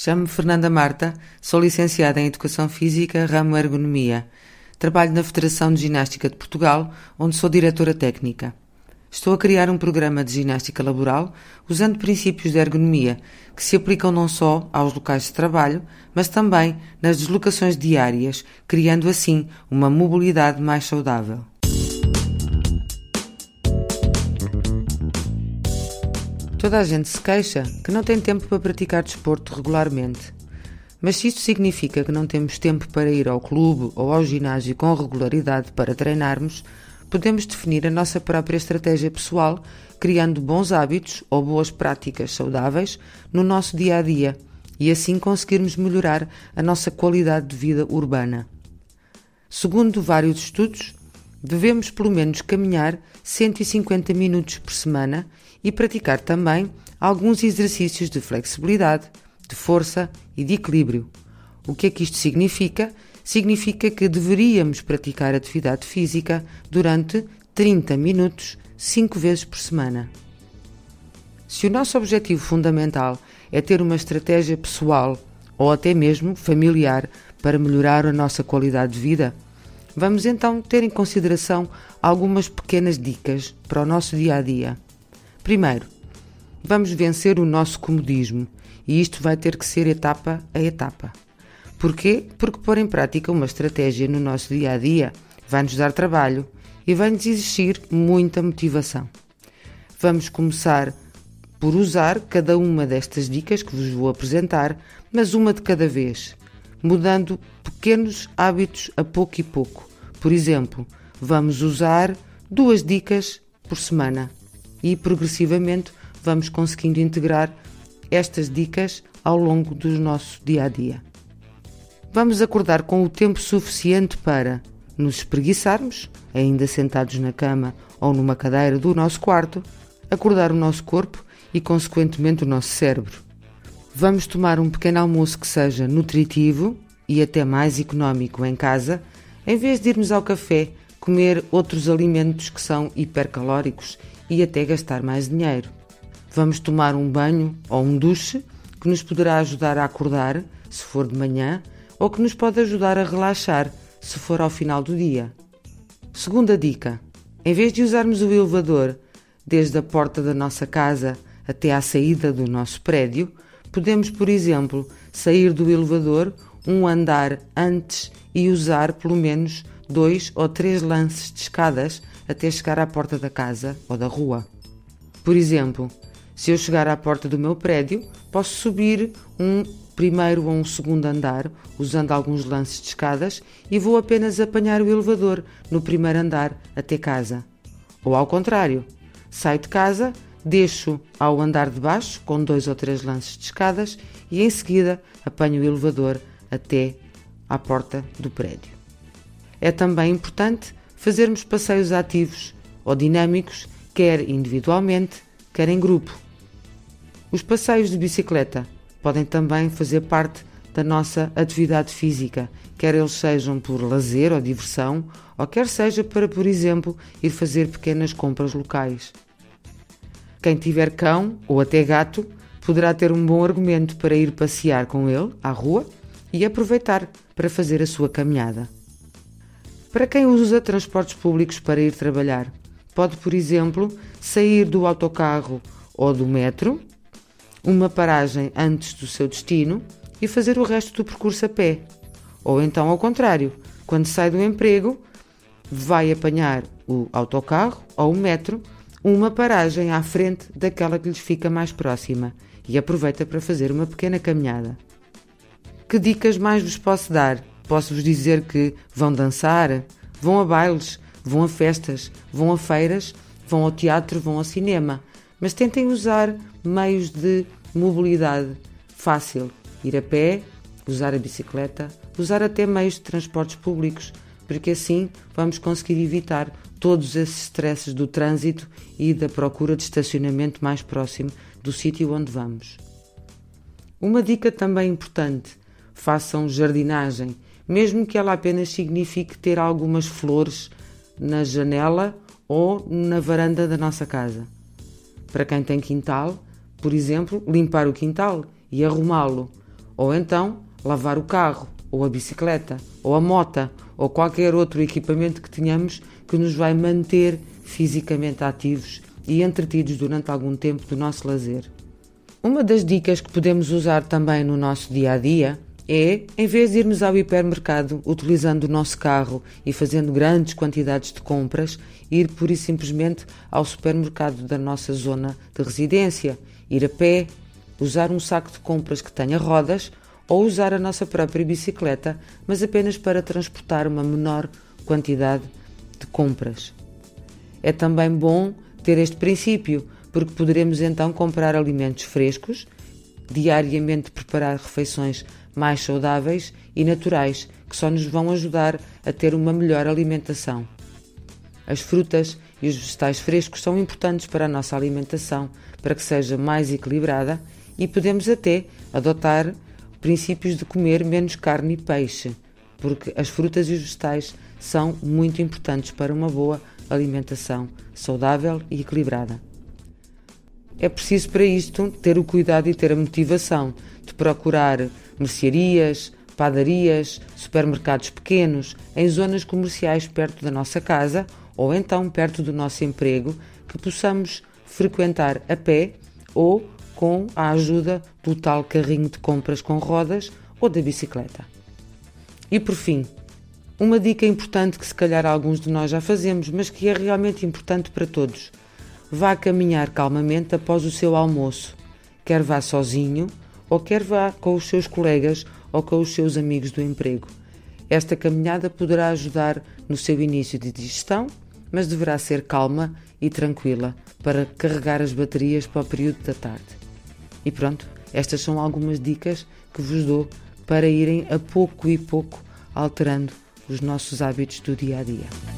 Chamo-me Fernanda Marta, sou licenciada em Educação Física, ramo Ergonomia. Trabalho na Federação de Ginástica de Portugal, onde sou diretora técnica. Estou a criar um programa de ginástica laboral usando princípios de ergonomia que se aplicam não só aos locais de trabalho, mas também nas deslocações diárias, criando assim uma mobilidade mais saudável. Toda a gente se queixa que não tem tempo para praticar desporto regularmente. Mas se isto significa que não temos tempo para ir ao clube ou ao ginásio com regularidade para treinarmos, podemos definir a nossa própria estratégia pessoal, criando bons hábitos ou boas práticas saudáveis no nosso dia a dia e assim conseguirmos melhorar a nossa qualidade de vida urbana. Segundo vários estudos, devemos pelo menos caminhar 150 minutos por semana e praticar também alguns exercícios de flexibilidade, de força e de equilíbrio. O que é que isto significa? Significa que deveríamos praticar atividade física durante 30 minutos, 5 vezes por semana. Se o nosso objetivo fundamental é ter uma estratégia pessoal ou até mesmo familiar para melhorar a nossa qualidade de vida, vamos então ter em consideração algumas pequenas dicas para o nosso dia a dia. Primeiro, vamos vencer o nosso comodismo e isto vai ter que ser etapa a etapa. Porquê? Porque pôr em prática uma estratégia no nosso dia a dia vai nos dar trabalho e vai nos exigir muita motivação. Vamos começar por usar cada uma destas dicas que vos vou apresentar, mas uma de cada vez, mudando pequenos hábitos a pouco e pouco. Por exemplo, vamos usar duas dicas por semana e progressivamente vamos conseguindo integrar estas dicas ao longo do nosso dia a dia. Vamos acordar com o tempo suficiente para nos espreguiçarmos, ainda sentados na cama ou numa cadeira do nosso quarto, acordar o nosso corpo e, consequentemente, o nosso cérebro. Vamos tomar um pequeno almoço que seja nutritivo e até mais económico em casa, em vez de irmos ao café comer outros alimentos que são hipercalóricos e até gastar mais dinheiro. Vamos tomar um banho ou um duche que nos poderá ajudar a acordar, se for de manhã, ou que nos pode ajudar a relaxar, se for ao final do dia. Segunda dica: em vez de usarmos o elevador desde a porta da nossa casa até à saída do nosso prédio, podemos, por exemplo, sair do elevador um andar antes e usar pelo menos dois ou três lances de escadas até chegar à porta da casa ou da rua. Por exemplo, se eu chegar à porta do meu prédio, posso subir um primeiro ou um segundo andar, usando alguns lances de escadas, e vou apenas apanhar o elevador no primeiro andar até casa. Ou ao contrário, saio de casa, deixo ao andar de baixo com dois ou três lances de escadas e em seguida apanho o elevador até à porta do prédio. É também importante fazermos passeios ativos ou dinâmicos, quer individualmente, quer em grupo. Os passeios de bicicleta podem também fazer parte da nossa atividade física, quer eles sejam por lazer ou diversão, ou quer seja para, por exemplo, ir fazer pequenas compras locais. Quem tiver cão ou até gato poderá ter um bom argumento para ir passear com ele à rua e aproveitar para fazer a sua caminhada. Para quem usa transportes públicos para ir trabalhar, pode, por exemplo, sair do autocarro ou do metro, uma paragem antes do seu destino e fazer o resto do percurso a pé. Ou então, ao contrário, quando sai do emprego, vai apanhar o autocarro ou o metro, uma paragem à frente daquela que lhes fica mais próxima e aproveita para fazer uma pequena caminhada. Que dicas mais vos posso dar? Posso-vos dizer que vão dançar, vão a bailes, vão a festas, vão a feiras, vão ao teatro, vão ao cinema. Mas tentem usar meios de mobilidade fácil. Ir a pé, usar a bicicleta, usar até meios de transportes públicos, porque assim vamos conseguir evitar todos esses stresses do trânsito e da procura de estacionamento mais próximo do sítio onde vamos. Uma dica também importante: façam jardinagem mesmo que ela apenas signifique ter algumas flores na janela ou na varanda da nossa casa. Para quem tem quintal, por exemplo, limpar o quintal e arrumá-lo, ou então lavar o carro, ou a bicicleta, ou a mota, ou qualquer outro equipamento que tenhamos que nos vai manter fisicamente ativos e entretidos durante algum tempo do nosso lazer. Uma das dicas que podemos usar também no nosso dia a dia é, em vez de irmos ao hipermercado utilizando o nosso carro e fazendo grandes quantidades de compras, ir pura e simplesmente ao supermercado da nossa zona de residência, ir a pé, usar um saco de compras que tenha rodas ou usar a nossa própria bicicleta, mas apenas para transportar uma menor quantidade de compras. É também bom ter este princípio, porque poderemos então comprar alimentos frescos, diariamente preparar refeições mais saudáveis e naturais que só nos vão ajudar a ter uma melhor alimentação. As frutas e os vegetais frescos são importantes para a nossa alimentação, para que seja mais equilibrada e podemos até adotar princípios de comer menos carne e peixe, porque as frutas e os vegetais são muito importantes para uma boa alimentação saudável e equilibrada. É preciso para isto ter o cuidado e ter a motivação de procurar mercearias, padarias, supermercados pequenos em zonas comerciais perto da nossa casa ou então perto do nosso emprego que possamos frequentar a pé ou com a ajuda do tal carrinho de compras com rodas ou da bicicleta. E por fim, uma dica importante que se calhar alguns de nós já fazemos, mas que é realmente importante para todos. Vá caminhar calmamente após o seu almoço, quer vá sozinho ou quer vá com os seus colegas ou com os seus amigos do emprego. Esta caminhada poderá ajudar no seu início de digestão, mas deverá ser calma e tranquila para carregar as baterias para o período da tarde. E pronto, estas são algumas dicas que vos dou para irem a pouco e pouco alterando os nossos hábitos do dia a dia.